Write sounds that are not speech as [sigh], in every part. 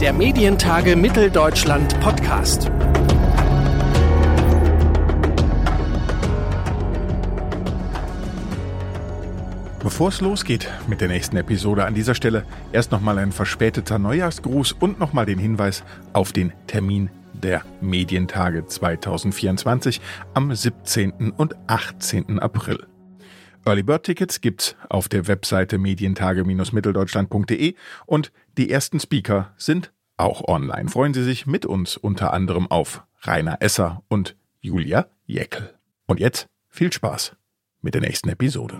der Medientage Mitteldeutschland Podcast. Bevor es losgeht mit der nächsten Episode an dieser Stelle, erst nochmal ein verspäteter Neujahrsgruß und nochmal den Hinweis auf den Termin der Medientage 2024 am 17. und 18. April. Early Bird Tickets gibt's auf der Webseite medientage-mitteldeutschland.de und die ersten Speaker sind auch online. Freuen Sie sich mit uns unter anderem auf Rainer Esser und Julia Jäckel. Und jetzt viel Spaß mit der nächsten Episode.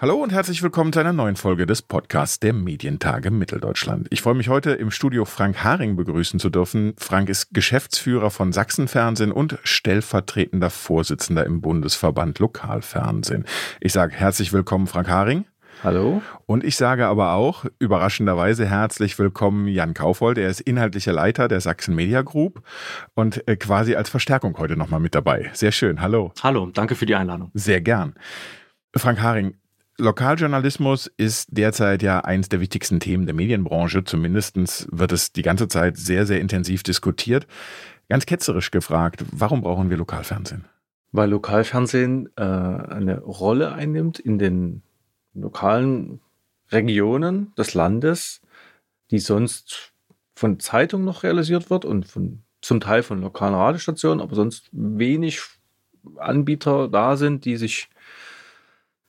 Hallo und herzlich willkommen zu einer neuen Folge des Podcasts der Medientage Mitteldeutschland. Ich freue mich heute im Studio Frank Haring begrüßen zu dürfen. Frank ist Geschäftsführer von Sachsenfernsehen und stellvertretender Vorsitzender im Bundesverband Lokalfernsehen. Ich sage herzlich willkommen, Frank Haring. Hallo. Und ich sage aber auch überraschenderweise herzlich willkommen Jan Kaufold. Er ist inhaltlicher Leiter der Sachsen Media Group und äh, quasi als Verstärkung heute nochmal mit dabei. Sehr schön. Hallo. Hallo, danke für die Einladung. Sehr gern. Frank Haring, Lokaljournalismus ist derzeit ja eines der wichtigsten Themen der Medienbranche. Zumindest wird es die ganze Zeit sehr, sehr intensiv diskutiert. Ganz ketzerisch gefragt, warum brauchen wir Lokalfernsehen? Weil Lokalfernsehen äh, eine Rolle einnimmt in den lokalen Regionen des Landes, die sonst von Zeitungen noch realisiert wird und von, zum Teil von lokalen Radiostationen, aber sonst wenig Anbieter da sind, die sich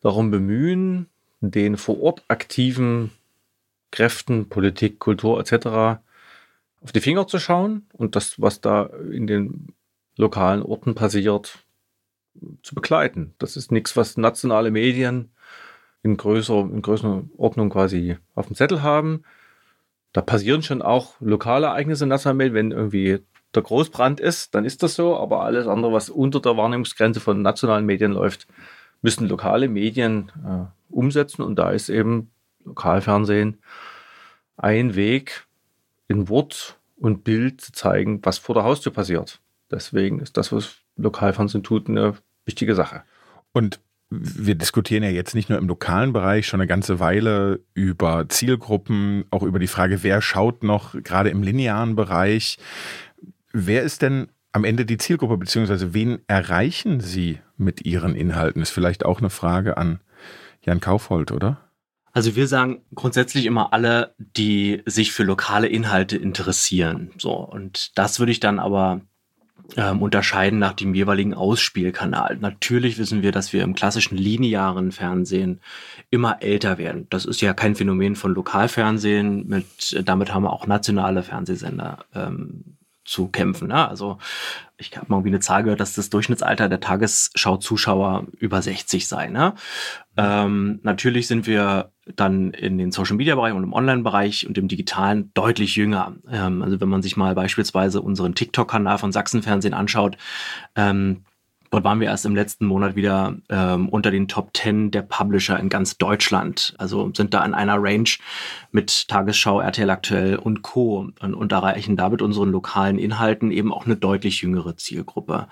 darum bemühen, den vor Ort aktiven Kräften, Politik, Kultur etc. auf die Finger zu schauen und das, was da in den lokalen Orten passiert, zu begleiten. Das ist nichts, was nationale Medien in größerer, in größerer Ordnung quasi auf dem Zettel haben. Da passieren schon auch lokale Ereignisse in nationalen Medien, wenn irgendwie der Großbrand ist, dann ist das so, aber alles andere, was unter der Wahrnehmungsgrenze von nationalen Medien läuft, müssen lokale Medien äh, umsetzen und da ist eben Lokalfernsehen ein Weg, in Wort und Bild zu zeigen, was vor der Haustür passiert. Deswegen ist das, was Lokalfernsehen tut, eine wichtige Sache. Und wir diskutieren ja jetzt nicht nur im lokalen Bereich schon eine ganze Weile über Zielgruppen, auch über die Frage, wer schaut noch gerade im linearen Bereich. Wer ist denn am Ende die Zielgruppe, beziehungsweise wen erreichen Sie mit Ihren Inhalten? Ist vielleicht auch eine Frage an Jan Kaufhold, oder? Also wir sagen grundsätzlich immer alle, die sich für lokale Inhalte interessieren. So und das würde ich dann aber ähm, unterscheiden nach dem jeweiligen Ausspielkanal. Natürlich wissen wir, dass wir im klassischen linearen Fernsehen immer älter werden. Das ist ja kein Phänomen von Lokalfernsehen. Mit damit haben wir auch nationale Fernsehsender ähm, zu kämpfen. Ne? Also ich habe mal irgendwie eine Zahl gehört, dass das Durchschnittsalter der Tagesschau-Zuschauer über 60 sei. Ne? Ähm, natürlich sind wir dann in den Social-Media-Bereich und im Online-Bereich und im Digitalen deutlich jünger. Ähm, also wenn man sich mal beispielsweise unseren TikTok-Kanal von Sachsenfernsehen anschaut, ähm, Dort waren wir erst im letzten Monat wieder ähm, unter den Top 10 der Publisher in ganz Deutschland. Also sind da in einer Range mit Tagesschau, RTL aktuell und Co. Und, und erreichen da mit unseren lokalen Inhalten eben auch eine deutlich jüngere Zielgruppe.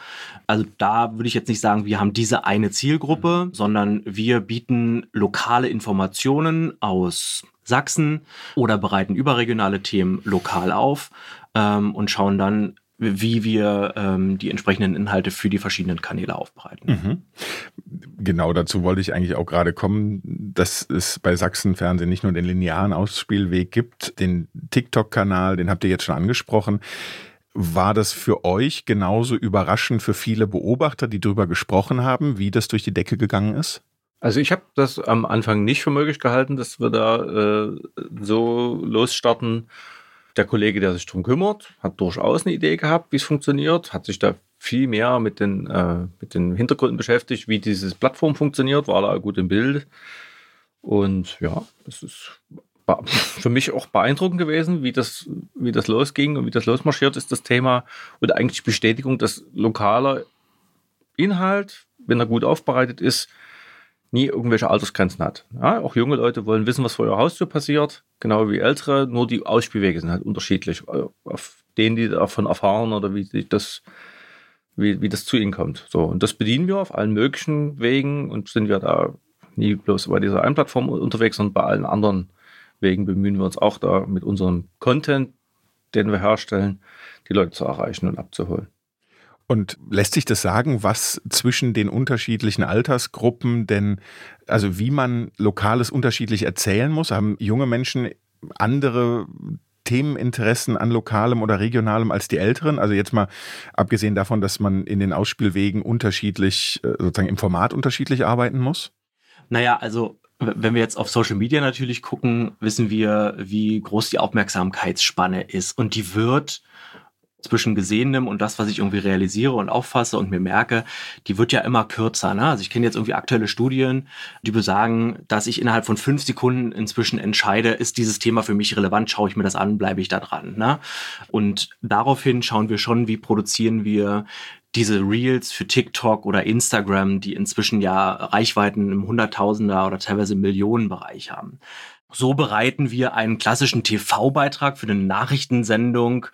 Also da würde ich jetzt nicht sagen, wir haben diese eine Zielgruppe, sondern wir bieten lokale Informationen aus Sachsen oder bereiten überregionale Themen lokal auf ähm, und schauen dann, wie wir ähm, die entsprechenden Inhalte für die verschiedenen Kanäle aufbereiten. Mhm. Genau dazu wollte ich eigentlich auch gerade kommen, dass es bei Sachsenfernsehen nicht nur den linearen Ausspielweg gibt, den TikTok-Kanal, den habt ihr jetzt schon angesprochen. War das für euch genauso überraschend für viele Beobachter, die darüber gesprochen haben, wie das durch die Decke gegangen ist? Also ich habe das am Anfang nicht für möglich gehalten, dass wir da äh, so losstarten der Kollege, der sich darum kümmert, hat durchaus eine Idee gehabt, wie es funktioniert, hat sich da viel mehr mit den, äh, mit den Hintergründen beschäftigt, wie diese Plattform funktioniert, war da gut im Bild. Und ja, das ist [laughs] für mich auch beeindruckend gewesen, wie das, wie das losging und wie das losmarschiert ist, das Thema. Und eigentlich Bestätigung, dass lokaler Inhalt, wenn er gut aufbereitet ist, nie irgendwelche Altersgrenzen hat. Ja, auch junge Leute wollen wissen, was vor ihrer Haustür passiert, genau wie ältere, nur die Ausspielwege sind halt unterschiedlich, äh, auf denen die davon erfahren oder wie das, wie, wie das zu ihnen kommt. So, und das bedienen wir auf allen möglichen Wegen und sind wir da nie bloß bei dieser einen Plattform unterwegs, sondern bei allen anderen Deswegen bemühen wir uns auch da mit unserem Content, den wir herstellen, die Leute zu erreichen und abzuholen. Und lässt sich das sagen, was zwischen den unterschiedlichen Altersgruppen denn, also wie man Lokales unterschiedlich erzählen muss? Haben junge Menschen andere Themeninteressen an lokalem oder regionalem als die älteren? Also jetzt mal abgesehen davon, dass man in den Ausspielwegen unterschiedlich, äh, sozusagen im Format unterschiedlich arbeiten muss? Naja, also wenn wir jetzt auf Social Media natürlich gucken, wissen wir, wie groß die Aufmerksamkeitsspanne ist. Und die wird zwischen Gesehenem und das, was ich irgendwie realisiere und auffasse und mir merke, die wird ja immer kürzer. Ne? Also ich kenne jetzt irgendwie aktuelle Studien, die besagen, dass ich innerhalb von fünf Sekunden inzwischen entscheide, ist dieses Thema für mich relevant, schaue ich mir das an, bleibe ich da dran. Ne? Und daraufhin schauen wir schon, wie produzieren wir diese Reels für TikTok oder Instagram, die inzwischen ja Reichweiten im Hunderttausender oder teilweise Millionenbereich haben. So bereiten wir einen klassischen TV-Beitrag für eine Nachrichtensendung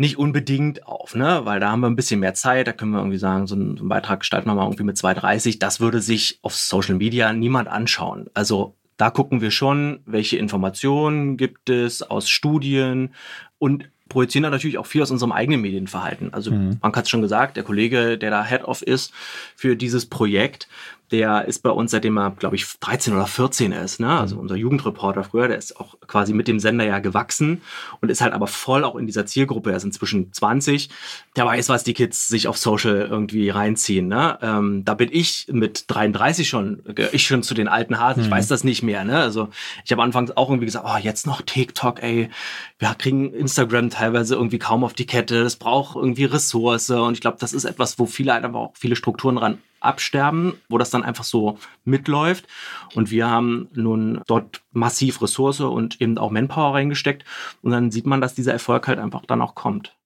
nicht unbedingt auf, ne? Weil da haben wir ein bisschen mehr Zeit, da können wir irgendwie sagen, so einen, so einen Beitrag gestalten wir mal irgendwie mit 2,30. Das würde sich auf Social Media niemand anschauen. Also da gucken wir schon, welche Informationen gibt es aus Studien und projizieren da natürlich auch viel aus unserem eigenen Medienverhalten. Also mhm. man hat es schon gesagt, der Kollege, der da Head-Off ist für dieses Projekt, der ist bei uns, seitdem er, glaube ich, 13 oder 14 ist. Ne? Also mhm. unser Jugendreporter früher, der ist auch quasi mit dem Sender ja gewachsen und ist halt aber voll auch in dieser Zielgruppe. Er ist inzwischen 20. Der weiß, was die Kids sich auf Social irgendwie reinziehen. Ne? Ähm, da bin ich mit 33 schon, ich schon zu den alten Hasen. Ich mhm. weiß das nicht mehr. Ne? Also ich habe anfangs auch irgendwie gesagt, oh, jetzt noch TikTok, ey. Wir kriegen Instagram teilweise irgendwie kaum auf die Kette. Das braucht irgendwie Ressource. Und ich glaube, das ist etwas, wo viele halt aber auch viele Strukturen dran absterben, wo das dann einfach so mitläuft. Und wir haben nun dort massiv Ressource und eben auch Manpower reingesteckt. Und dann sieht man, dass dieser Erfolg halt einfach dann auch kommt.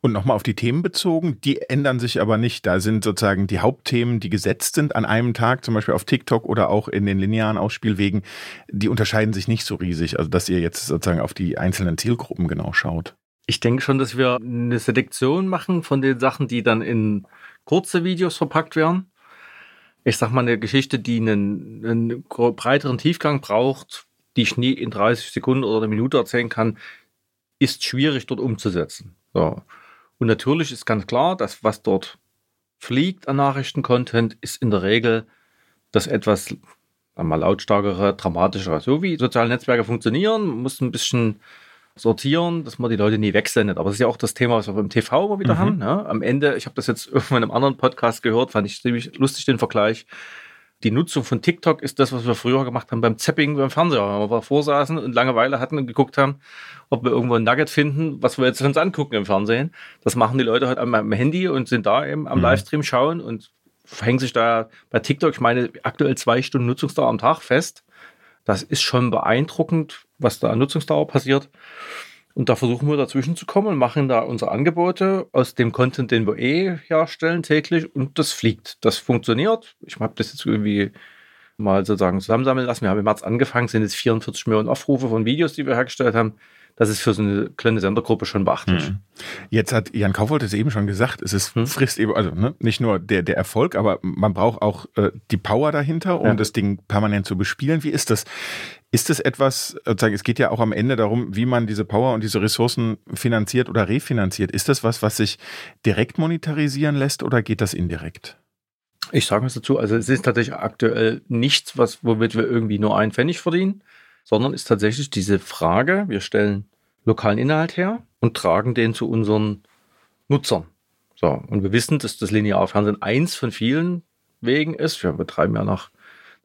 Und nochmal auf die Themen bezogen, die ändern sich aber nicht. Da sind sozusagen die Hauptthemen, die gesetzt sind an einem Tag, zum Beispiel auf TikTok oder auch in den linearen Ausspielwegen, die unterscheiden sich nicht so riesig. Also dass ihr jetzt sozusagen auf die einzelnen Zielgruppen genau schaut. Ich denke schon, dass wir eine Selektion machen von den Sachen, die dann in kurze Videos verpackt werden ich sag mal, eine Geschichte, die einen, einen breiteren Tiefgang braucht, die ich nie in 30 Sekunden oder eine Minute erzählen kann, ist schwierig dort umzusetzen. So. Und natürlich ist ganz klar, dass was dort fliegt an Nachrichtencontent, ist in der Regel das etwas mal lautstarkere, dramatischere. So wie soziale Netzwerke funktionieren, muss ein bisschen sortieren, dass man die Leute nie wegsendet. Aber das ist ja auch das Thema, was wir beim TV immer wieder mhm. haben. Ne? Am Ende, ich habe das jetzt [laughs] irgendwann in einem anderen Podcast gehört, fand ich ziemlich lustig den Vergleich. Die Nutzung von TikTok ist das, was wir früher gemacht haben beim Zapping beim Fernseher. Wenn wir vorsaßen und Langeweile hatten und geguckt haben, ob wir irgendwo ein Nugget finden, was wir jetzt uns angucken im Fernsehen. Das machen die Leute halt am Handy und sind da eben am mhm. Livestream schauen und hängen sich da bei TikTok, ich meine, aktuell zwei Stunden Nutzungsdauer am Tag fest. Das ist schon beeindruckend, was da an Nutzungsdauer passiert. Und da versuchen wir dazwischen zu kommen und machen da unsere Angebote aus dem Content, den wir eh herstellen täglich und das fliegt. Das funktioniert. Ich habe das jetzt irgendwie mal sozusagen zusammensammeln lassen. Wir haben im März angefangen, sind jetzt 44 Millionen Aufrufe von Videos, die wir hergestellt haben das ist für so eine kleine Sendergruppe schon beachtlich. Mhm. Jetzt hat Jan Kaufhold es eben schon gesagt, es ist hm? frisst eben, also ne, nicht nur der, der Erfolg, aber man braucht auch äh, die Power dahinter, um ja. das Ding permanent zu bespielen. Wie ist das? Ist das etwas, sozusagen, es geht ja auch am Ende darum, wie man diese Power und diese Ressourcen finanziert oder refinanziert. Ist das was, was sich direkt monetarisieren lässt oder geht das indirekt? Ich sage was dazu. Also es ist tatsächlich aktuell nichts, was, womit wir irgendwie nur einen Pfennig verdienen sondern ist tatsächlich diese Frage, wir stellen lokalen Inhalt her und tragen den zu unseren Nutzern. So, und wir wissen, dass das Linearfernsehen eins von vielen Wegen ist. Wir betreiben ja noch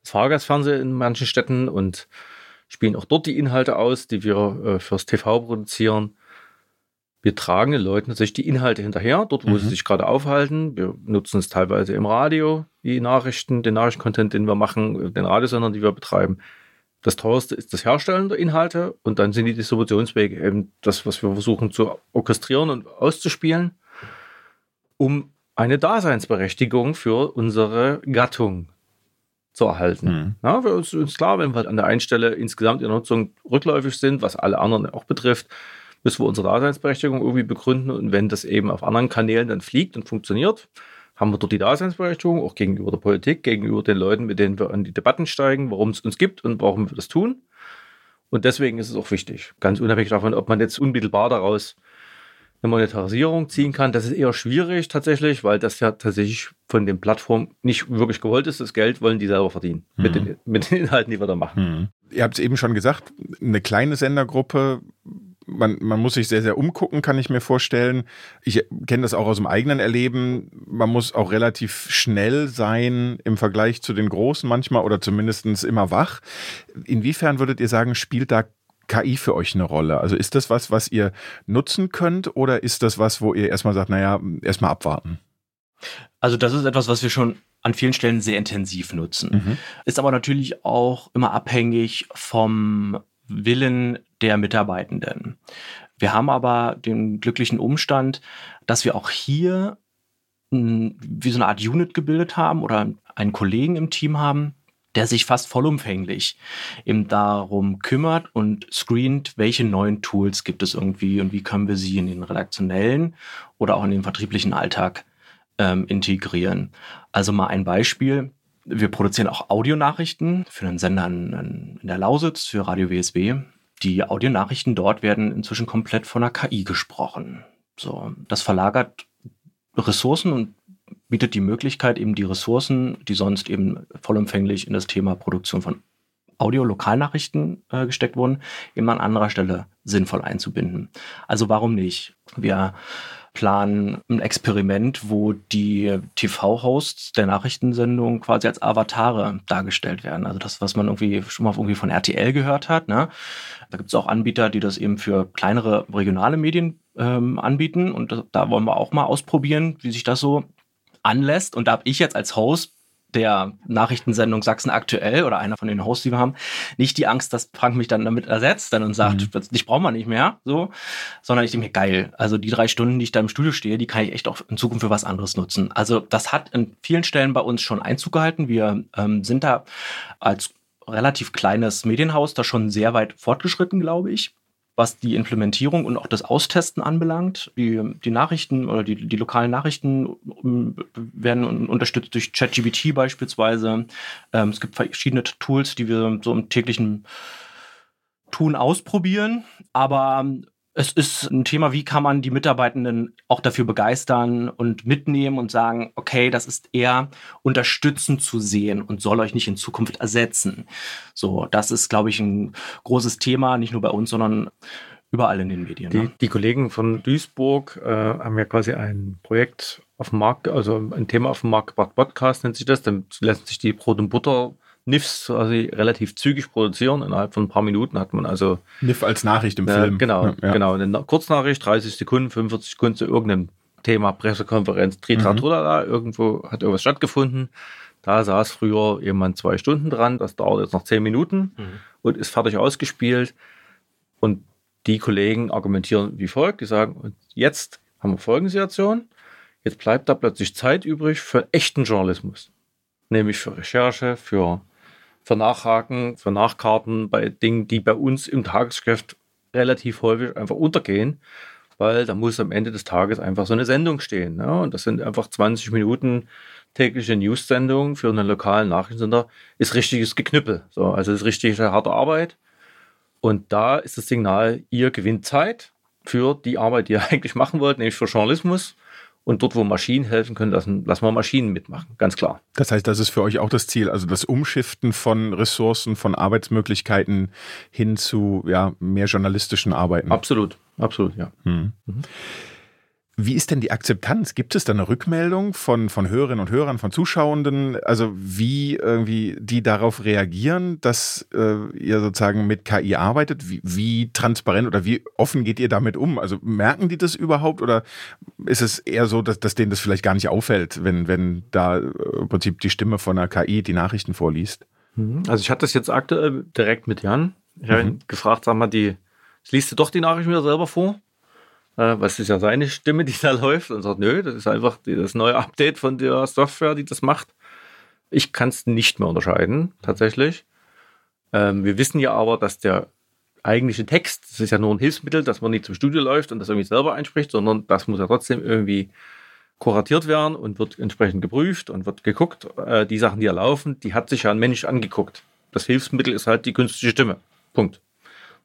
das Fahrgastfernsehen in manchen Städten und spielen auch dort die Inhalte aus, die wir äh, fürs TV produzieren. Wir tragen den Leuten natürlich die Inhalte hinterher, dort wo mhm. sie sich gerade aufhalten. Wir nutzen es teilweise im Radio, die Nachrichten, den Nachrichtencontent, den wir machen, den Radiosendern, die wir betreiben. Das teuerste ist das Herstellen der Inhalte und dann sind die Distributionswege eben das, was wir versuchen zu orchestrieren und auszuspielen, um eine Daseinsberechtigung für unsere Gattung zu erhalten. Mhm. Ja, für uns ist klar, wenn wir an der einen Stelle insgesamt in der Nutzung rückläufig sind, was alle anderen auch betrifft, müssen wir unsere Daseinsberechtigung irgendwie begründen und wenn das eben auf anderen Kanälen dann fliegt und funktioniert, haben wir dort die Daseinsberechtigung, auch gegenüber der Politik, gegenüber den Leuten, mit denen wir an die Debatten steigen, warum es uns gibt und warum wir das tun. Und deswegen ist es auch wichtig, ganz unabhängig davon, ob man jetzt unmittelbar daraus eine Monetarisierung ziehen kann. Das ist eher schwierig tatsächlich, weil das ja tatsächlich von den Plattformen nicht wirklich gewollt ist. Das Geld wollen die selber verdienen mhm. mit, den, mit den Inhalten, die wir da machen. Mhm. Ihr habt es eben schon gesagt, eine kleine Sendergruppe man, man muss sich sehr, sehr umgucken, kann ich mir vorstellen. Ich kenne das auch aus dem eigenen Erleben. Man muss auch relativ schnell sein im Vergleich zu den Großen manchmal oder zumindest immer wach. Inwiefern würdet ihr sagen, spielt da KI für euch eine Rolle? Also ist das was, was ihr nutzen könnt oder ist das was, wo ihr erstmal sagt, naja, erstmal abwarten? Also das ist etwas, was wir schon an vielen Stellen sehr intensiv nutzen. Mhm. Ist aber natürlich auch immer abhängig vom Willen der Mitarbeitenden. Wir haben aber den glücklichen Umstand, dass wir auch hier wie so eine Art Unit gebildet haben oder einen Kollegen im Team haben, der sich fast vollumfänglich eben darum kümmert und screent, welche neuen Tools gibt es irgendwie und wie können wir sie in den redaktionellen oder auch in den vertrieblichen Alltag ähm, integrieren. Also mal ein Beispiel. Wir produzieren auch Audionachrichten für einen Sender in, in der Lausitz, für Radio WSW. Die Audionachrichten dort werden inzwischen komplett von der KI gesprochen. So, das verlagert Ressourcen und bietet die Möglichkeit, eben die Ressourcen, die sonst eben vollumfänglich in das Thema Produktion von Audio-Lokalnachrichten äh, gesteckt wurden, eben an anderer Stelle sinnvoll einzubinden. Also warum nicht? Wir planen ein Experiment, wo die TV-Hosts der Nachrichtensendung quasi als Avatare dargestellt werden. Also das, was man irgendwie schon mal irgendwie von RTL gehört hat. Ne? Da gibt es auch Anbieter, die das eben für kleinere regionale Medien ähm, anbieten. Und da, da wollen wir auch mal ausprobieren, wie sich das so anlässt. Und da habe ich jetzt als Host der Nachrichtensendung Sachsen aktuell oder einer von den Hosts, die wir haben, nicht die Angst, dass Frank mich dann damit ersetzt dann und sagt, mhm. dich brauchen wir nicht mehr, so, sondern ich denke mir, geil, also die drei Stunden, die ich da im Studio stehe, die kann ich echt auch in Zukunft für was anderes nutzen. Also das hat in vielen Stellen bei uns schon Einzug gehalten. Wir ähm, sind da als relativ kleines Medienhaus da schon sehr weit fortgeschritten, glaube ich was die Implementierung und auch das Austesten anbelangt. Die, die Nachrichten oder die, die lokalen Nachrichten ähm, werden unterstützt durch ChatGPT beispielsweise. Ähm, es gibt verschiedene Tools, die wir so im täglichen Tun ausprobieren. Aber es ist ein Thema, wie kann man die Mitarbeitenden auch dafür begeistern und mitnehmen und sagen, okay, das ist eher unterstützend zu sehen und soll euch nicht in Zukunft ersetzen. So, das ist, glaube ich, ein großes Thema, nicht nur bei uns, sondern überall in den Medien. Die, ne? die Kollegen von Duisburg äh, haben ja quasi ein Projekt auf dem Markt, also ein Thema auf dem Markt gebracht, Podcast nennt sich das, dann lässt sich die Brot und Butter NIFs quasi relativ zügig produzieren. Innerhalb von ein paar Minuten hat man also. NIF als Nachricht im äh, Film. Genau, ja. genau. Eine Kurznachricht, 30 Sekunden, 45 Sekunden zu irgendeinem Thema, Pressekonferenz, Tritra, mhm. Irgendwo hat irgendwas stattgefunden. Da saß früher jemand zwei Stunden dran, das dauert jetzt noch zehn Minuten mhm. und ist fertig ausgespielt. Und die Kollegen argumentieren wie folgt: Die sagen, und jetzt haben wir folgende Situation, jetzt bleibt da plötzlich Zeit übrig für echten Journalismus. Nämlich für Recherche, für für Nachhaken, für Nachkarten bei Dingen, die bei uns im Tagesgeschäft relativ häufig einfach untergehen, weil da muss am Ende des Tages einfach so eine Sendung stehen. Ne? Und das sind einfach 20 Minuten tägliche News-Sendung für einen lokalen Nachrichtensender, ist richtiges Geknüppel. So, also ist richtige harte Arbeit. Und da ist das Signal, ihr gewinnt Zeit für die Arbeit, die ihr [laughs] eigentlich machen wollt, nämlich für Journalismus. Und dort, wo Maschinen helfen können, lassen, lassen wir Maschinen mitmachen, ganz klar. Das heißt, das ist für euch auch das Ziel, also das Umschiften von Ressourcen, von Arbeitsmöglichkeiten hin zu ja, mehr journalistischen Arbeiten. Absolut, absolut, ja. Hm. Mhm. Wie ist denn die Akzeptanz? Gibt es da eine Rückmeldung von, von Hörerinnen und Hörern, von Zuschauenden? Also wie irgendwie die darauf reagieren, dass äh, ihr sozusagen mit KI arbeitet? Wie, wie transparent oder wie offen geht ihr damit um? Also merken die das überhaupt oder ist es eher so, dass, dass denen das vielleicht gar nicht auffällt, wenn, wenn da äh, im Prinzip die Stimme von einer KI die Nachrichten vorliest? Mhm. Also ich hatte das jetzt aktuell direkt mit Jan. Ich habe mhm. ihn gefragt, sag mal, die, liest du doch die Nachrichten wieder selber vor? Äh, was ist ja seine Stimme, die da [laughs] läuft und sagt, nö, das ist einfach das neue Update von der Software, die das macht. Ich kann es nicht mehr unterscheiden, tatsächlich. Ähm, wir wissen ja aber, dass der eigentliche Text, das ist ja nur ein Hilfsmittel, dass man nicht zum Studio läuft und das irgendwie selber einspricht, sondern das muss ja trotzdem irgendwie kuratiert werden und wird entsprechend geprüft und wird geguckt. Äh, die Sachen, die da laufen, die hat sich ja ein Mensch angeguckt. Das Hilfsmittel ist halt die künstliche Stimme. Punkt.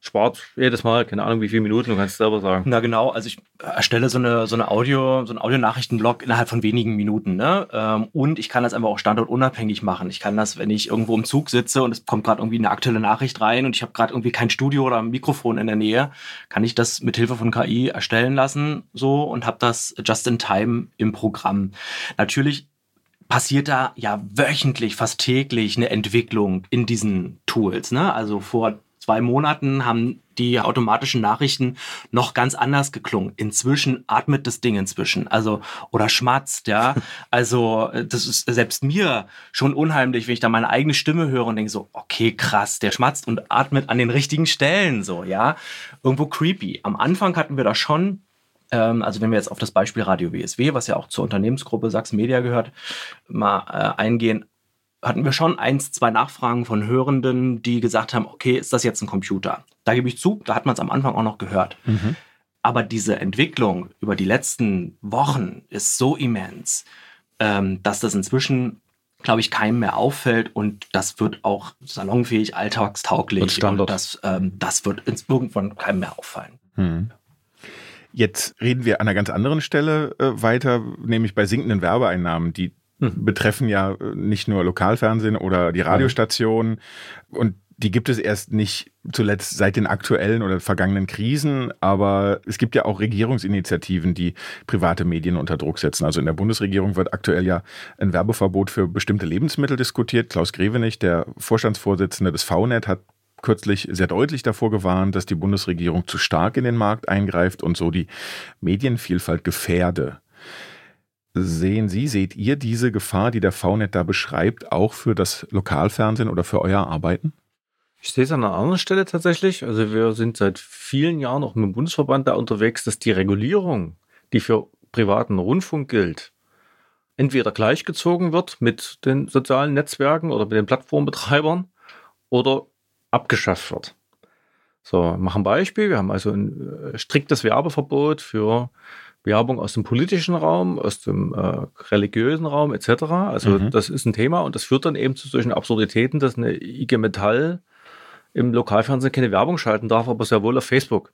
Spart jedes Mal, keine Ahnung wie viele Minuten, du kannst es selber sagen. Na genau, also ich erstelle so eine, so eine Audio, so einen Audionachrichtenblock innerhalb von wenigen Minuten, ne? Ähm, und ich kann das einfach auch standortunabhängig machen. Ich kann das, wenn ich irgendwo im Zug sitze und es kommt gerade irgendwie eine aktuelle Nachricht rein und ich habe gerade irgendwie kein Studio oder ein Mikrofon in der Nähe, kann ich das mit Hilfe von KI erstellen lassen, so und habe das just in time im Programm. Natürlich passiert da ja wöchentlich, fast täglich eine Entwicklung in diesen Tools. Ne? Also vor zwei Monaten haben die automatischen Nachrichten noch ganz anders geklungen. Inzwischen atmet das Ding inzwischen, also oder schmatzt, ja. [laughs] Also das ist selbst mir schon unheimlich, wenn ich da meine eigene Stimme höre und denke so, okay, krass, der schmatzt und atmet an den richtigen Stellen, so, ja. Irgendwo creepy. Am Anfang hatten wir da schon ähm, also wenn wir jetzt auf das Beispiel Radio WSW, was ja auch zur Unternehmensgruppe Sachsen Media gehört, mal äh, eingehen, hatten wir schon eins, zwei Nachfragen von Hörenden, die gesagt haben, okay, ist das jetzt ein Computer? Da gebe ich zu, da hat man es am Anfang auch noch gehört. Mhm. Aber diese Entwicklung über die letzten Wochen ist so immens, ähm, dass das inzwischen, glaube ich, keinem mehr auffällt und das wird auch salonfähig, alltagstauglich. Und Standard. Und das, ähm, das wird irgendwann keinem mehr auffallen. Mhm. Jetzt reden wir an einer ganz anderen Stelle äh, weiter, nämlich bei sinkenden Werbeeinnahmen, die mhm. betreffen ja äh, nicht nur Lokalfernsehen oder die Radiostationen und die gibt es erst nicht zuletzt seit den aktuellen oder vergangenen Krisen, aber es gibt ja auch Regierungsinitiativen, die private Medien unter Druck setzen. Also in der Bundesregierung wird aktuell ja ein Werbeverbot für bestimmte Lebensmittel diskutiert. Klaus Grevenich, der Vorstandsvorsitzende des VNet, hat kürzlich sehr deutlich davor gewarnt, dass die Bundesregierung zu stark in den Markt eingreift und so die Medienvielfalt gefährde. Sehen Sie, seht ihr diese Gefahr, die der VNet da beschreibt, auch für das Lokalfernsehen oder für euer Arbeiten? Ich sehe es an einer anderen Stelle tatsächlich. Also wir sind seit vielen Jahren auch mit dem Bundesverband da unterwegs, dass die Regulierung, die für privaten Rundfunk gilt, entweder gleichgezogen wird mit den sozialen Netzwerken oder mit den Plattformbetreibern oder abgeschafft wird. So, machen Beispiel. Wir haben also ein äh, striktes Werbeverbot für Werbung aus dem politischen Raum, aus dem äh, religiösen Raum etc. Also mhm. das ist ein Thema und das führt dann eben zu solchen Absurditäten, dass eine IG Metall im Lokalfernsehen keine Werbung schalten darf, aber sehr wohl auf Facebook.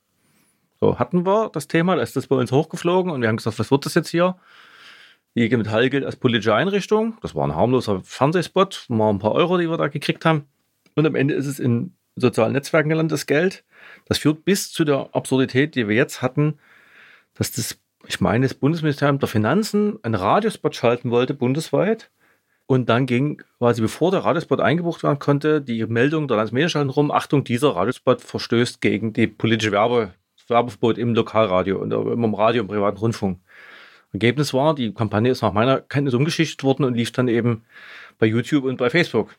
So hatten wir das Thema, da ist das bei uns hochgeflogen und wir haben gesagt, was wird das jetzt hier? Die IG Metall gilt als politische Einrichtung. Das war ein harmloser Fernsehspot, mal ein paar Euro, die wir da gekriegt haben. Und am Ende ist es in sozialen Netzwerken gelandet, das Geld. Das führt bis zu der Absurdität, die wir jetzt hatten, dass das ich meine, das Bundesministerium der Finanzen einen Radiospot schalten wollte, bundesweit. Und dann ging quasi, bevor der Radiospot eingebucht werden konnte, die Meldung der Landesmedienschaltung rum, Achtung, dieser Radiospot verstößt gegen die politische Werbe, Werbeverbot im Lokalradio und im Radio, im privaten Rundfunk. Ergebnis war, die Kampagne ist nach meiner Kenntnis umgeschichtet worden und lief dann eben bei YouTube und bei Facebook,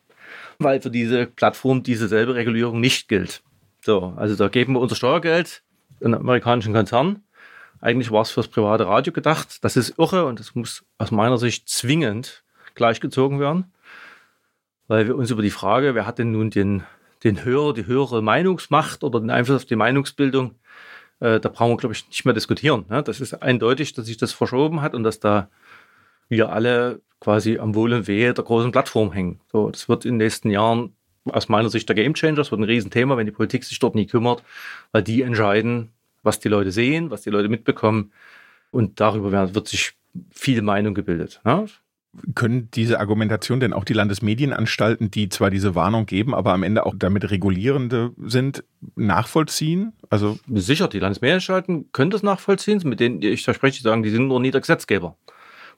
weil für diese Plattform diese selbe Regulierung nicht gilt. So, also da geben wir unser Steuergeld in amerikanischen Konzernen eigentlich war es fürs private Radio gedacht. Das ist irre und das muss aus meiner Sicht zwingend gleichgezogen werden, weil wir uns über die Frage, wer hat denn nun den, den Hörer, die höhere Meinungsmacht oder den Einfluss auf die Meinungsbildung, äh, da brauchen wir, glaube ich, nicht mehr diskutieren. Ne? Das ist eindeutig, dass sich das verschoben hat und dass da wir alle quasi am Wohl und Wehe der großen Plattform hängen. So, das wird in den nächsten Jahren aus meiner Sicht der Gamechanger. Das wird ein Riesenthema, wenn die Politik sich dort nie kümmert, weil die entscheiden, was die Leute sehen, was die Leute mitbekommen. Und darüber wird sich viel Meinung gebildet. Ja? Können diese Argumentation denn auch die Landesmedienanstalten, die zwar diese Warnung geben, aber am Ende auch damit regulierende sind, nachvollziehen? Also sicher, die Landesmedienanstalten können das nachvollziehen. Mit denen ich da spreche, sagen, die sind nur nie der Gesetzgeber.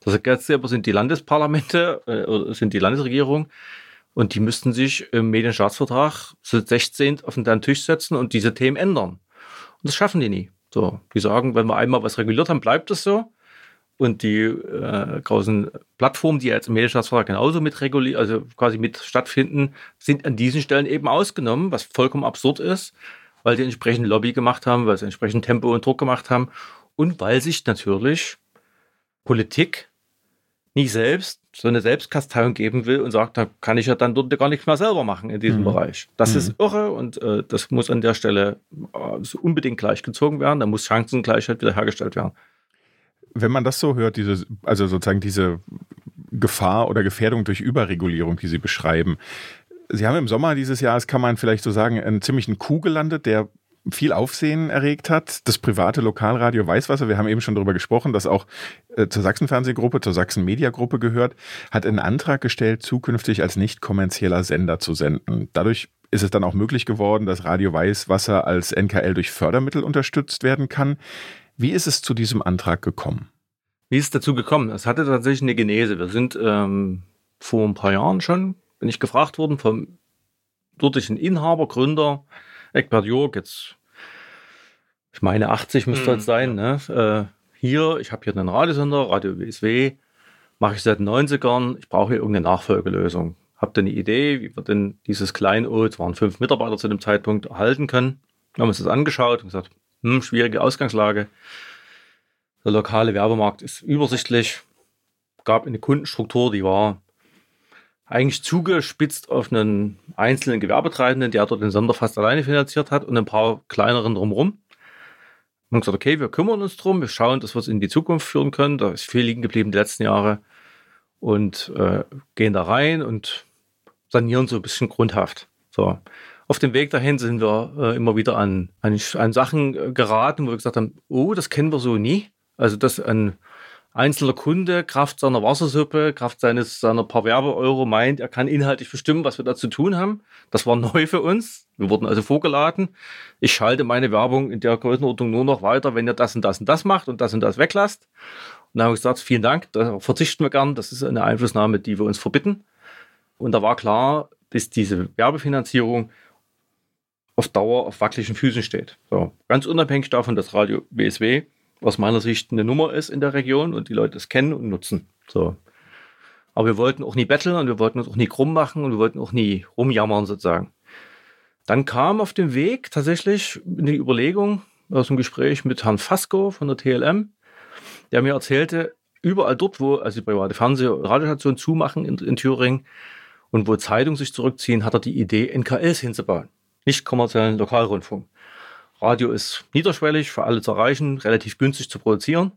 Der Gesetzgeber sind die Landesparlamente, äh, sind die Landesregierung. Und die müssten sich im Medienstaatsvertrag 16 auf den Tisch setzen und diese Themen ändern. Und das schaffen die nie. So, die sagen, wenn wir einmal was reguliert haben, bleibt es so. Und die äh, großen Plattformen, die jetzt im Medienstaatsvertrag genauso mit regulieren, also quasi mit stattfinden, sind an diesen Stellen eben ausgenommen, was vollkommen absurd ist, weil die entsprechend Lobby gemacht haben, weil sie entsprechend Tempo und Druck gemacht haben und weil sich natürlich Politik nicht selbst so eine Selbstkasteiung geben will und sagt, da kann ich ja dann dort gar nichts mehr selber machen in diesem mhm. Bereich. Das mhm. ist irre und äh, das muss an der Stelle äh, unbedingt gleichgezogen werden. Da muss Chancengleichheit wiederhergestellt werden. Wenn man das so hört, diese, also sozusagen diese Gefahr oder Gefährdung durch Überregulierung, die Sie beschreiben, Sie haben im Sommer dieses Jahres, kann man vielleicht so sagen, einen ziemlichen Coup gelandet, der viel Aufsehen erregt hat. Das private Lokalradio Weißwasser, wir haben eben schon darüber gesprochen, das auch äh, zur Sachsenfernsehgruppe, zur Sachsen-Media-Gruppe gehört, hat einen Antrag gestellt, zukünftig als nicht kommerzieller Sender zu senden. Dadurch ist es dann auch möglich geworden, dass Radio Weißwasser als NKL durch Fördermittel unterstützt werden kann. Wie ist es zu diesem Antrag gekommen? Wie ist es dazu gekommen? Es hatte tatsächlich eine Genese. Wir sind ähm, vor ein paar Jahren schon, bin ich gefragt worden vom dortigen Inhaber, Gründer, Eckbert Jörg, jetzt, ich meine 80 müsste hm, das sein, ne? Äh, hier, ich habe hier einen Radiosender, Radio WSW, mache ich seit den 90ern, ich brauche hier irgendeine Nachfolgelösung. Habt ihr eine Idee, wie wir denn dieses Kleinod, es waren fünf Mitarbeiter zu dem Zeitpunkt, erhalten können? Wir haben uns das angeschaut und gesagt, hm, schwierige Ausgangslage. Der lokale Werbemarkt ist übersichtlich, gab eine Kundenstruktur, die war eigentlich zugespitzt auf einen einzelnen Gewerbetreibenden, der dort den Sender fast alleine finanziert hat und ein paar kleineren drumherum. Und gesagt, okay, wir kümmern uns drum, wir schauen, dass wir es in die Zukunft führen können. Da ist viel liegen geblieben die letzten Jahre und äh, gehen da rein und sanieren so ein bisschen grundhaft. So. Auf dem Weg dahin sind wir äh, immer wieder an, an, an Sachen äh, geraten, wo wir gesagt haben, oh, das kennen wir so nie. Also, dass ein einzelner Kunde Kraft seiner Wassersuppe, Kraft seines, seiner paar Werbeeuro meint, er kann inhaltlich bestimmen, was wir da zu tun haben. Das war [laughs] neu für uns. Wir wurden also vorgeladen. Ich schalte meine Werbung in der Größenordnung nur noch weiter, wenn ihr das und das und das macht und das und das weglasst. Und dann haben wir gesagt, vielen Dank, da verzichten wir gern. Das ist eine Einflussnahme, die wir uns verbitten. Und da war klar, dass diese Werbefinanzierung auf Dauer auf wackeligen Füßen steht. So, ganz unabhängig davon, dass Radio BSW aus meiner Sicht eine Nummer ist in der Region und die Leute es kennen und nutzen. So. Aber wir wollten auch nie betteln und wir wollten uns auch nie krumm machen und wir wollten auch nie rumjammern sozusagen. Dann kam auf dem Weg tatsächlich eine Überlegung aus dem Gespräch mit Herrn Fasco von der TLM, der mir erzählte, überall dort, wo also die private Fernseh- und Radiostationen zumachen in, in Thüringen und wo Zeitungen sich zurückziehen, hat er die Idee, NKLs hinzubauen. Nicht kommerziellen Lokalrundfunk. Radio ist niederschwellig, für alle zu erreichen, relativ günstig zu produzieren.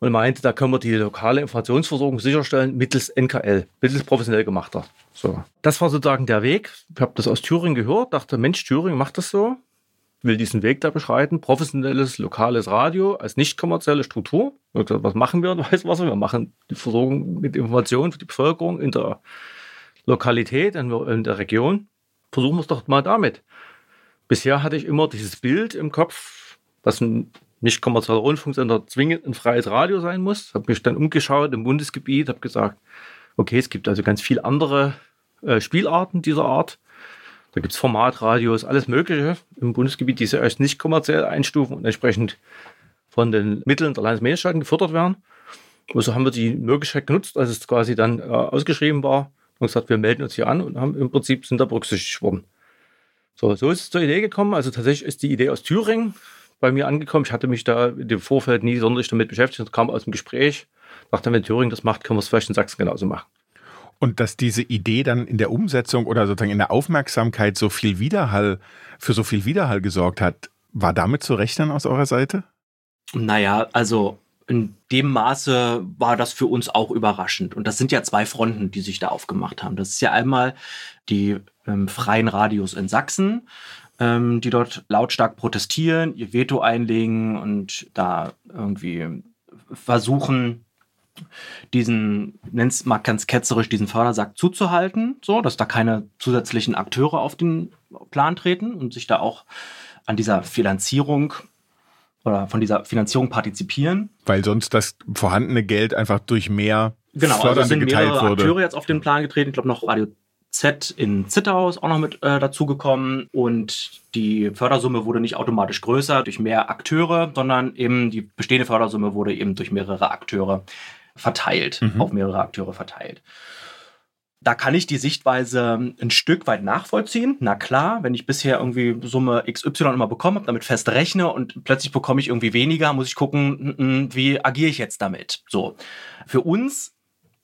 Und meinte, da können wir die lokale Informationsversorgung sicherstellen mittels NKL, mittels professionell gemachter. So. Das war sozusagen der Weg. Ich habe das aus Thüringen gehört, dachte, Mensch, Thüringen macht das so, will diesen Weg da beschreiten. Professionelles, lokales Radio als nicht kommerzielle Struktur. Gesagt, was machen wir? [laughs] Weißt was? Wir machen die Versorgung mit Informationen für die Bevölkerung in der Lokalität, in der Region. Versuchen wir es doch mal damit. Bisher hatte ich immer dieses Bild im Kopf, dass ein nicht kommerzieller Rundfunksender zwingend ein freies Radio sein muss. Habe mich dann umgeschaut im Bundesgebiet, habe gesagt, okay, es gibt also ganz viele andere äh, Spielarten dieser Art. Da gibt es Formatradios, alles Mögliche im Bundesgebiet, die sie als nicht kommerziell einstufen und entsprechend von den Mitteln der Landesmedienstaaten gefördert werden. Und so haben wir die Möglichkeit genutzt, als es quasi dann äh, ausgeschrieben war und gesagt, wir melden uns hier an und haben im Prinzip sind da berücksichtigt worden. So, so ist es zur Idee gekommen. Also tatsächlich ist die Idee aus Thüringen bei mir angekommen. Ich hatte mich da in dem Vorfeld nie sonderlich damit beschäftigt. Das kam aus dem Gespräch. Dachte, wenn Thüringen das macht, können wir es vielleicht in Sachsen genauso machen. Und dass diese Idee dann in der Umsetzung oder sozusagen in der Aufmerksamkeit so viel Widerhall, für so viel Widerhall gesorgt hat, war damit zu rechnen aus eurer Seite? Naja, also in dem Maße war das für uns auch überraschend. Und das sind ja zwei Fronten, die sich da aufgemacht haben. Das ist ja einmal die ähm, freien Radios in Sachsen, ähm, die dort lautstark protestieren, ihr Veto einlegen und da irgendwie versuchen, diesen, nenn's mal ganz ketzerisch, diesen Fördersack zuzuhalten, so, dass da keine zusätzlichen Akteure auf den Plan treten und sich da auch an dieser Finanzierung oder von dieser Finanzierung partizipieren. Weil sonst das vorhandene Geld einfach durch mehr genau, also sind mehrere wurde. Akteure jetzt auf den Plan getreten. Ich glaube noch Radio Z in Zittau ist auch noch mit äh, dazugekommen und die Fördersumme wurde nicht automatisch größer durch mehr Akteure, sondern eben die bestehende Fördersumme wurde eben durch mehrere Akteure verteilt, mhm. auf mehrere Akteure verteilt. Da kann ich die Sichtweise ein Stück weit nachvollziehen. Na klar, wenn ich bisher irgendwie Summe XY immer bekommen habe, damit fest rechne und plötzlich bekomme ich irgendwie weniger, muss ich gucken, wie agiere ich jetzt damit. So. Für uns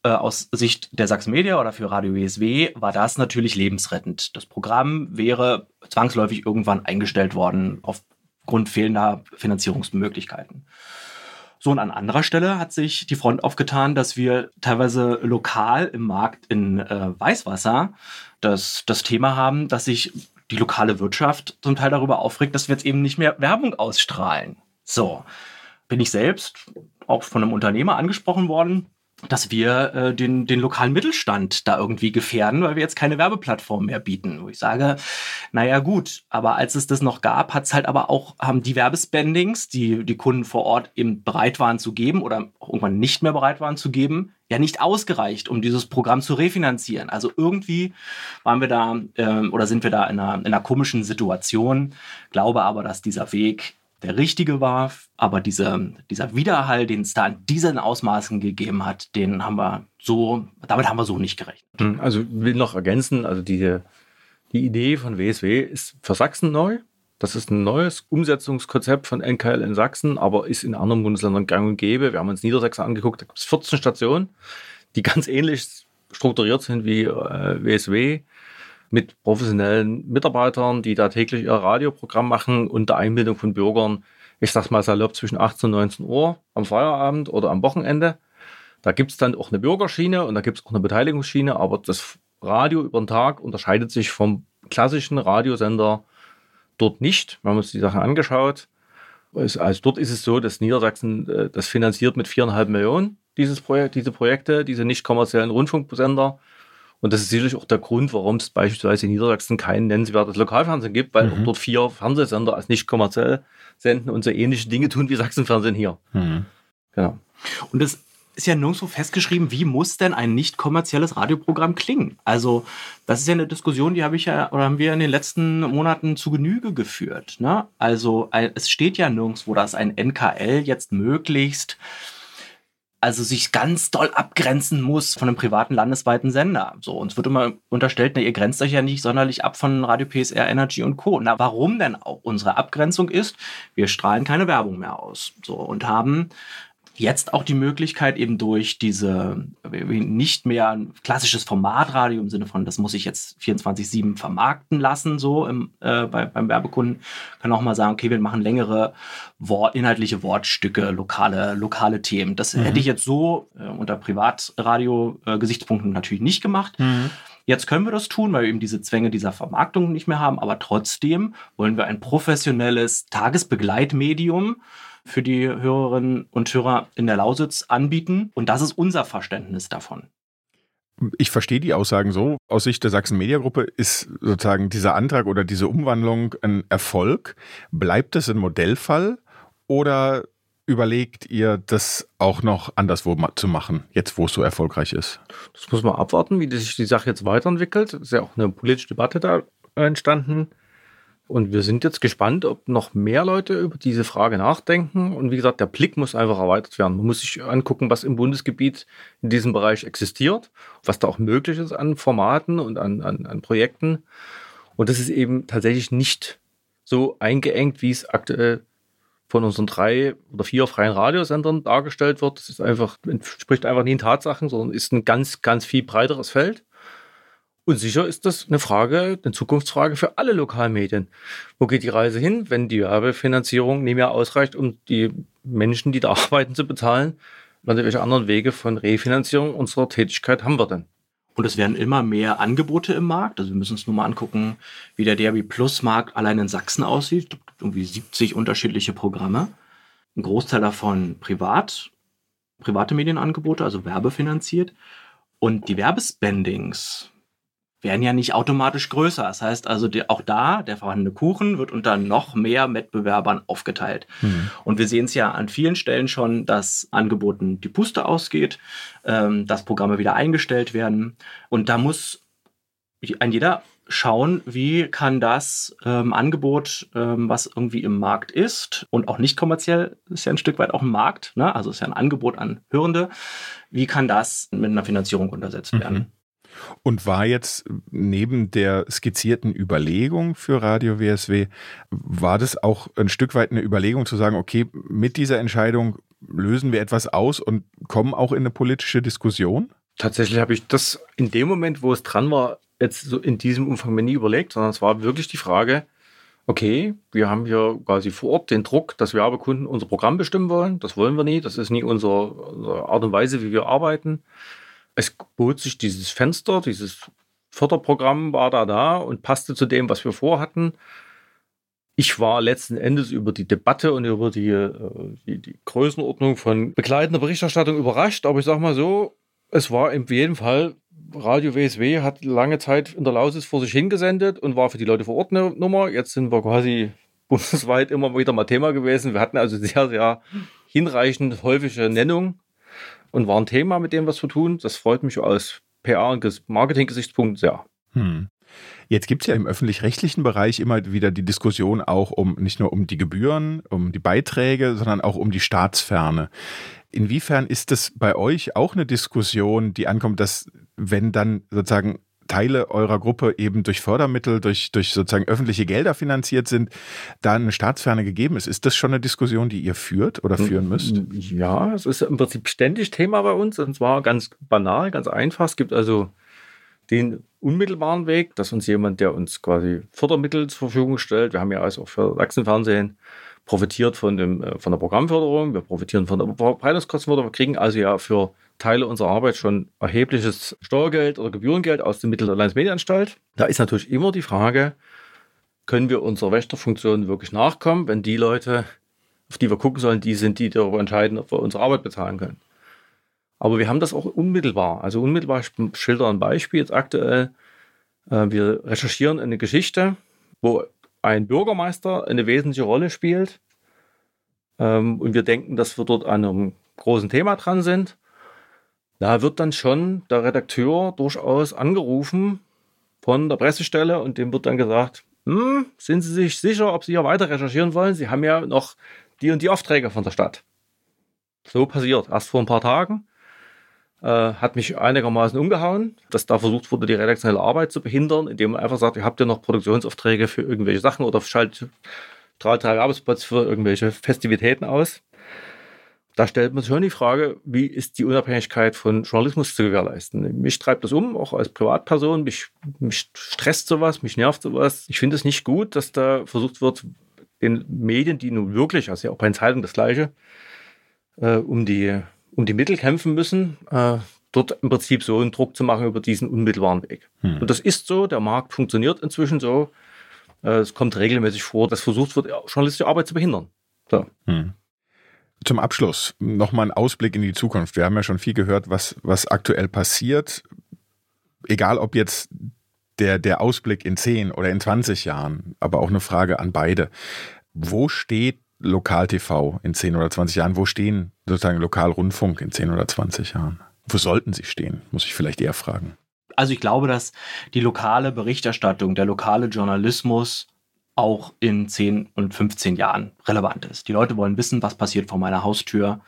aus Sicht der Sachsen Media oder für Radio WSW war das natürlich lebensrettend. Das Programm wäre zwangsläufig irgendwann eingestellt worden aufgrund fehlender Finanzierungsmöglichkeiten. So, und an anderer Stelle hat sich die Front aufgetan, dass wir teilweise lokal im Markt in äh, Weißwasser das, das Thema haben, dass sich die lokale Wirtschaft zum Teil darüber aufregt, dass wir jetzt eben nicht mehr Werbung ausstrahlen. So, bin ich selbst auch von einem Unternehmer angesprochen worden, dass wir äh, den, den lokalen Mittelstand da irgendwie gefährden, weil wir jetzt keine Werbeplattform mehr bieten. Wo ich sage, naja gut, aber als es das noch gab, hat es halt aber auch, haben die Werbespendings, die die Kunden vor Ort eben bereit waren zu geben oder auch irgendwann nicht mehr bereit waren zu geben, ja nicht ausgereicht, um dieses Programm zu refinanzieren. Also irgendwie waren wir da ähm, oder sind wir da in einer, in einer komischen Situation. Glaube aber, dass dieser Weg der richtige war, aber dieser, dieser Widerhall, den es da in diesen Ausmaßen gegeben hat, den haben wir so, damit haben wir so nicht gerechnet. Hm, also will noch ergänzen, also die, die Idee von WSW ist für Sachsen neu. Das ist ein neues Umsetzungskonzept von NKL in Sachsen, aber ist in anderen Bundesländern gang und gäbe. Wir haben uns Niedersachsen angeguckt, da gibt es 14 Stationen, die ganz ähnlich strukturiert sind wie äh, WSW mit professionellen Mitarbeitern, die da täglich ihr Radioprogramm machen unter Einbindung von Bürgern, ich sag's mal salopp, zwischen 18 und 19 Uhr am Feierabend oder am Wochenende. Da gibt es dann auch eine Bürgerschiene und da gibt es auch eine Beteiligungsschiene, aber das Radio über den Tag unterscheidet sich vom klassischen Radiosender dort nicht. Wir haben uns die Sachen angeschaut. Also dort ist es so, dass Niedersachsen äh, das finanziert mit viereinhalb Millionen, dieses Projekt, diese Projekte, diese nicht kommerziellen Rundfunksender. Und das ist sicherlich auch der Grund, warum es beispielsweise in Niedersachsen kein nennenswertes Lokalfernsehen gibt, weil mhm. dort vier Fernsehsender als nicht kommerziell senden und so ähnliche Dinge tun wie Sachsenfernsehen hier. Mhm. Genau. Und es ist ja nirgendwo festgeschrieben, wie muss denn ein nicht kommerzielles Radioprogramm klingen? Also, das ist ja eine Diskussion, die habe ich ja oder haben wir in den letzten Monaten zu Genüge geführt. Ne? Also, es steht ja nirgendwo, dass ein NKL jetzt möglichst also sich ganz doll abgrenzen muss von einem privaten landesweiten Sender. So, uns wird immer unterstellt, na, ihr grenzt euch ja nicht sonderlich ab von Radio PSR, Energy und Co. Na, warum denn auch? Unsere Abgrenzung ist, wir strahlen keine Werbung mehr aus. So, und haben jetzt auch die Möglichkeit eben durch diese nicht mehr ein klassisches Formatradio im Sinne von, das muss ich jetzt 24-7 vermarkten lassen, so im, äh, bei, beim Werbekunden, kann auch mal sagen, okay, wir machen längere Wort, inhaltliche Wortstücke, lokale, lokale Themen. Das mhm. hätte ich jetzt so äh, unter Privatradio-Gesichtspunkten äh, natürlich nicht gemacht. Mhm. Jetzt können wir das tun, weil wir eben diese Zwänge dieser Vermarktung nicht mehr haben, aber trotzdem wollen wir ein professionelles Tagesbegleitmedium für die Hörerinnen und Hörer in der Lausitz anbieten. Und das ist unser Verständnis davon. Ich verstehe die Aussagen so. Aus Sicht der Sachsen Media Gruppe ist sozusagen dieser Antrag oder diese Umwandlung ein Erfolg. Bleibt es ein Modellfall oder überlegt ihr, das auch noch anderswo zu machen, jetzt wo es so erfolgreich ist? Das muss man abwarten, wie sich die Sache jetzt weiterentwickelt. Es ist ja auch eine politische Debatte da entstanden. Und wir sind jetzt gespannt, ob noch mehr Leute über diese Frage nachdenken. Und wie gesagt, der Blick muss einfach erweitert werden. Man muss sich angucken, was im Bundesgebiet in diesem Bereich existiert, was da auch möglich ist an Formaten und an, an, an Projekten. Und das ist eben tatsächlich nicht so eingeengt, wie es aktuell von unseren drei oder vier freien Radiosendern dargestellt wird. Das ist einfach, entspricht einfach nicht den Tatsachen, sondern ist ein ganz, ganz viel breiteres Feld. Und sicher ist das eine Frage, eine Zukunftsfrage für alle Lokalmedien. Wo geht die Reise hin, wenn die Werbefinanzierung nicht mehr ausreicht, um die Menschen, die da [laughs] arbeiten, zu bezahlen? Welche anderen Wege von Refinanzierung unserer Tätigkeit haben wir denn? Und es werden immer mehr Angebote im Markt. Also wir müssen uns nur mal angucken, wie der DRB Plus Markt allein in Sachsen aussieht. Irgendwie 70 unterschiedliche Programme. Ein Großteil davon privat, private Medienangebote, also werbefinanziert. Und die Werbespendings, werden ja nicht automatisch größer. Das heißt also, die, auch da, der vorhandene Kuchen wird unter noch mehr Wettbewerbern aufgeteilt. Mhm. Und wir sehen es ja an vielen Stellen schon, dass Angeboten die Puste ausgeht, ähm, dass Programme wieder eingestellt werden. Und da muss ein jeder schauen, wie kann das ähm, Angebot, ähm, was irgendwie im Markt ist und auch nicht kommerziell, ist ja ein Stück weit auch ein Markt, ne? also ist ja ein Angebot an Hörende, wie kann das mit einer Finanzierung untersetzt mhm. Und war jetzt neben der skizzierten Überlegung für Radio WSW, war das auch ein Stück weit eine Überlegung zu sagen, okay, mit dieser Entscheidung lösen wir etwas aus und kommen auch in eine politische Diskussion? Tatsächlich habe ich das in dem Moment, wo es dran war, jetzt so in diesem Umfang mir nie überlegt, sondern es war wirklich die Frage, okay, wir haben hier quasi vor Ort den Druck, dass Werbekunden unser Programm bestimmen wollen. Das wollen wir nie. Das ist nie unsere Art und Weise, wie wir arbeiten es bot sich dieses Fenster, dieses Förderprogramm war da da und passte zu dem, was wir vorhatten. Ich war letzten Endes über die Debatte und über die, äh, die, die Größenordnung von begleitender Berichterstattung überrascht, aber ich sag mal so, es war in jedem Fall, Radio WSW hat lange Zeit in der Lausis vor sich hingesendet und war für die Leute vor Ort eine Nummer. Jetzt sind wir quasi [laughs] bundesweit immer wieder mal Thema gewesen. Wir hatten also sehr, sehr hinreichend häufige Nennung und waren Thema, mit dem was zu tun. Das freut mich aus PR- und Marketing-Gesichtspunkt sehr. Hm. Jetzt gibt es ja im öffentlich-rechtlichen Bereich immer wieder die Diskussion auch um nicht nur um die Gebühren, um die Beiträge, sondern auch um die Staatsferne. Inwiefern ist das bei euch auch eine Diskussion, die ankommt, dass wenn dann sozusagen Teile eurer Gruppe eben durch Fördermittel, durch, durch sozusagen öffentliche Gelder finanziert sind, da eine Staatsferne gegeben ist. Ist das schon eine Diskussion, die ihr führt oder führen müsst? Ja, es ist im Prinzip ständig Thema bei uns und zwar ganz banal, ganz einfach. Es gibt also den unmittelbaren Weg, dass uns jemand, der uns quasi Fördermittel zur Verfügung stellt, wir haben ja also auch für Sachsenfernsehen profitiert von, dem, äh, von der Programmförderung, wir profitieren von der Verbreitungskostenförderung, wir kriegen also ja für Teile unserer Arbeit schon erhebliches Steuergeld oder Gebührengeld aus den Mitteln der Landesmedienanstalt. Da ist natürlich immer die Frage, können wir unserer Wächterfunktion wirklich nachkommen, wenn die Leute, auf die wir gucken sollen, die sind, die darüber entscheiden, ob wir unsere Arbeit bezahlen können. Aber wir haben das auch unmittelbar. Also unmittelbar, ich schilder ein Beispiel jetzt aktuell. Äh, wir recherchieren eine Geschichte, wo ein Bürgermeister eine wesentliche Rolle spielt. Ähm, und wir denken, dass wir dort an einem großen Thema dran sind. Da wird dann schon der Redakteur durchaus angerufen von der Pressestelle und dem wird dann gesagt, hm, sind Sie sich sicher, ob Sie hier weiter recherchieren wollen? Sie haben ja noch die und die Aufträge von der Stadt. So passiert. Erst vor ein paar Tagen äh, hat mich einigermaßen umgehauen, dass da versucht wurde, die redaktionelle Arbeit zu behindern, indem man einfach sagt, ihr habt ja noch Produktionsaufträge für irgendwelche Sachen oder schaltet drei Tage Arbeitsplatz für irgendwelche Festivitäten aus da stellt man sich schon die Frage, wie ist die Unabhängigkeit von Journalismus zu gewährleisten? Mich treibt das um, auch als Privatperson. Mich, mich stresst sowas, mich nervt sowas. Ich finde es nicht gut, dass da versucht wird, den Medien, die nun wirklich, also ja auch bei den Zeitungen das Gleiche, äh, um, die, um die Mittel kämpfen müssen, äh, dort im Prinzip so einen Druck zu machen über diesen unmittelbaren Weg. Hm. Und das ist so, der Markt funktioniert inzwischen so. Äh, es kommt regelmäßig vor, dass versucht wird, journalistische Arbeit zu behindern. So. Hm. Zum Abschluss nochmal ein Ausblick in die Zukunft. Wir haben ja schon viel gehört, was, was aktuell passiert. Egal ob jetzt der, der Ausblick in 10 oder in 20 Jahren, aber auch eine Frage an beide. Wo steht Lokal-TV in 10 oder 20 Jahren? Wo stehen sozusagen Lokalrundfunk in 10 oder 20 Jahren? Wo sollten sie stehen? Muss ich vielleicht eher fragen. Also ich glaube, dass die lokale Berichterstattung, der lokale Journalismus auch in 10 und 15 Jahren relevant ist. Die Leute wollen wissen, was passiert vor meiner Haustür,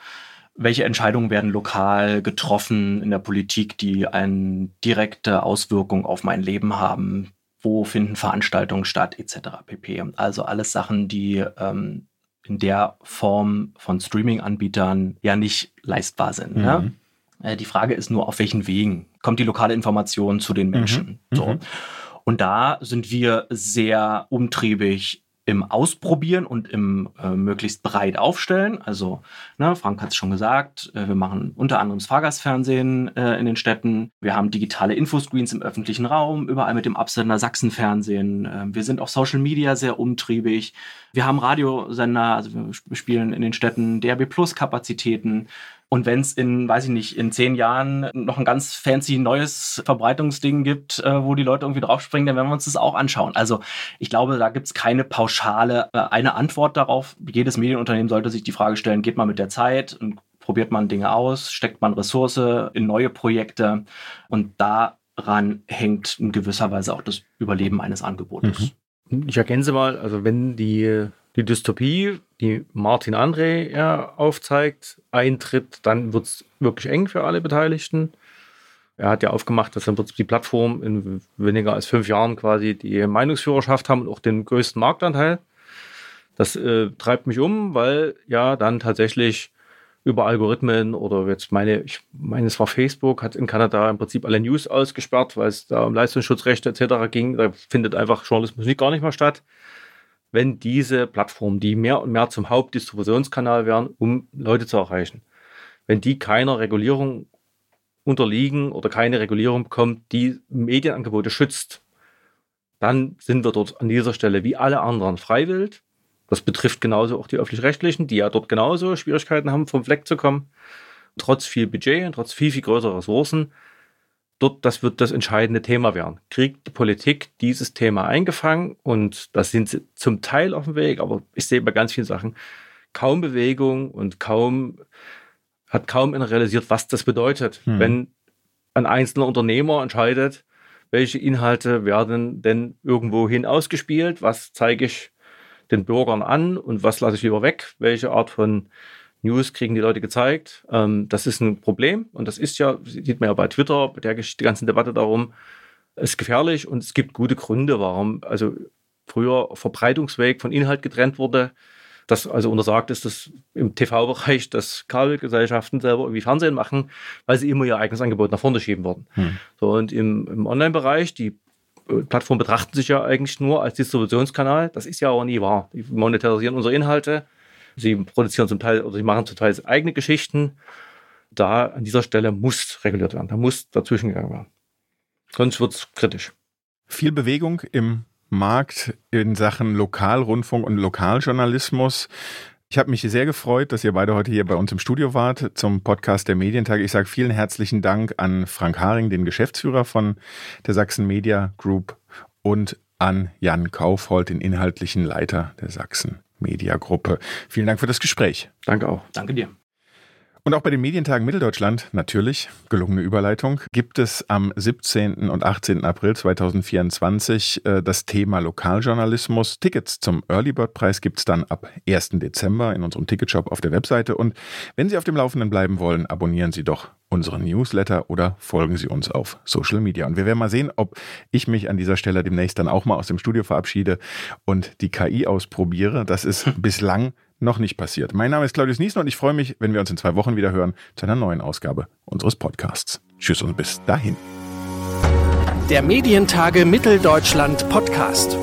welche Entscheidungen werden lokal getroffen in der Politik, die eine direkte Auswirkung auf mein Leben haben, wo finden Veranstaltungen statt, etc. pp. Also alles Sachen, die ähm, in der Form von Streaming-Anbietern ja nicht leistbar sind. Mhm. Ja? Äh, die Frage ist nur, auf welchen Wegen kommt die lokale Information zu den Menschen? Mhm. So. Mhm. Und da sind wir sehr umtriebig im Ausprobieren und im äh, möglichst breit aufstellen. Also, ne, Frank hat es schon gesagt, äh, wir machen unter anderem das Fahrgastfernsehen äh, in den Städten. Wir haben digitale Infoscreens im öffentlichen Raum, überall mit dem Absender Sachsenfernsehen. Äh, wir sind auf Social Media sehr umtriebig. Wir haben Radiosender, also wir spielen in den Städten DRB Plus Kapazitäten. Und wenn es in, weiß ich nicht, in zehn Jahren noch ein ganz fancy neues Verbreitungsding gibt, äh, wo die Leute irgendwie draufspringen, dann werden wir uns das auch anschauen. Also ich glaube, da gibt es keine pauschale äh, eine Antwort darauf. Jedes Medienunternehmen sollte sich die Frage stellen, geht man mit der Zeit und probiert man Dinge aus, steckt man Ressource in neue Projekte und daran hängt in gewisser Weise auch das Überleben eines Angebotes. Mhm. Ich ergänze mal, also wenn die die Dystopie, die Martin André ja aufzeigt, eintritt, dann wird es wirklich eng für alle Beteiligten. Er hat ja aufgemacht, dass dann die Plattform in weniger als fünf Jahren quasi die Meinungsführerschaft haben und auch den größten Marktanteil. Das äh, treibt mich um, weil ja dann tatsächlich über Algorithmen oder jetzt meine, ich meine, es war Facebook, hat in Kanada im Prinzip alle News ausgesperrt, weil es da um Leistungsschutzrechte etc. ging. Da findet einfach Journalismus nicht gar nicht mehr statt wenn diese Plattformen, die mehr und mehr zum Hauptdistributionskanal werden, um Leute zu erreichen, wenn die keiner Regulierung unterliegen oder keine Regulierung bekommt, die Medienangebote schützt, dann sind wir dort an dieser Stelle wie alle anderen freiwillig. Das betrifft genauso auch die öffentlich-rechtlichen, die ja dort genauso Schwierigkeiten haben, vom Fleck zu kommen. Trotz viel Budget und trotz viel, viel größerer Ressourcen. Dort, das wird das entscheidende Thema werden. Kriegt die Politik dieses Thema eingefangen? Und da sind sie zum Teil auf dem Weg, aber ich sehe bei ganz vielen Sachen kaum Bewegung und kaum, hat kaum einer realisiert, was das bedeutet, hm. wenn ein einzelner Unternehmer entscheidet, welche Inhalte werden denn irgendwohin ausgespielt, was zeige ich den Bürgern an und was lasse ich lieber weg, welche Art von News kriegen die Leute gezeigt. Ähm, das ist ein Problem und das ist ja, sieht man ja bei Twitter, bei der ganzen Debatte darum, ist gefährlich und es gibt gute Gründe, warum also früher Verbreitungsweg von Inhalt getrennt wurde. Das also untersagt ist, dass im TV-Bereich, dass Kabelgesellschaften selber irgendwie Fernsehen machen, weil sie immer ihr eigenes Angebot nach vorne schieben würden. Hm. So, und im, im Online-Bereich, die äh, Plattformen betrachten sich ja eigentlich nur als Distributionskanal. Das ist ja auch nie wahr. Die monetarisieren unsere Inhalte Sie produzieren zum Teil oder sie machen zum Teil eigene Geschichten. Da an dieser Stelle muss reguliert werden. Da muss dazwischen gegangen werden. Sonst wird es kritisch. Viel Bewegung im Markt in Sachen Lokalrundfunk und Lokaljournalismus. Ich habe mich sehr gefreut, dass ihr beide heute hier bei uns im Studio wart zum Podcast der Medientage. Ich sage vielen herzlichen Dank an Frank Haring, den Geschäftsführer von der Sachsen Media Group und an Jan Kaufhold, den inhaltlichen Leiter der Sachsen Mediagruppe. Vielen Dank für das Gespräch. Danke auch. Danke dir. Und auch bei den Medientagen Mitteldeutschland, natürlich, gelungene Überleitung, gibt es am 17. und 18. April 2024 äh, das Thema Lokaljournalismus. Tickets zum Early Bird Preis gibt es dann ab 1. Dezember in unserem Ticketshop auf der Webseite. Und wenn Sie auf dem Laufenden bleiben wollen, abonnieren Sie doch unseren Newsletter oder folgen Sie uns auf Social Media. Und wir werden mal sehen, ob ich mich an dieser Stelle demnächst dann auch mal aus dem Studio verabschiede und die KI ausprobiere. Das ist [laughs] bislang noch nicht passiert. Mein Name ist Claudius Niesen und ich freue mich, wenn wir uns in zwei Wochen wieder hören zu einer neuen Ausgabe unseres Podcasts. Tschüss und bis dahin. Der Medientage Mitteldeutschland Podcast.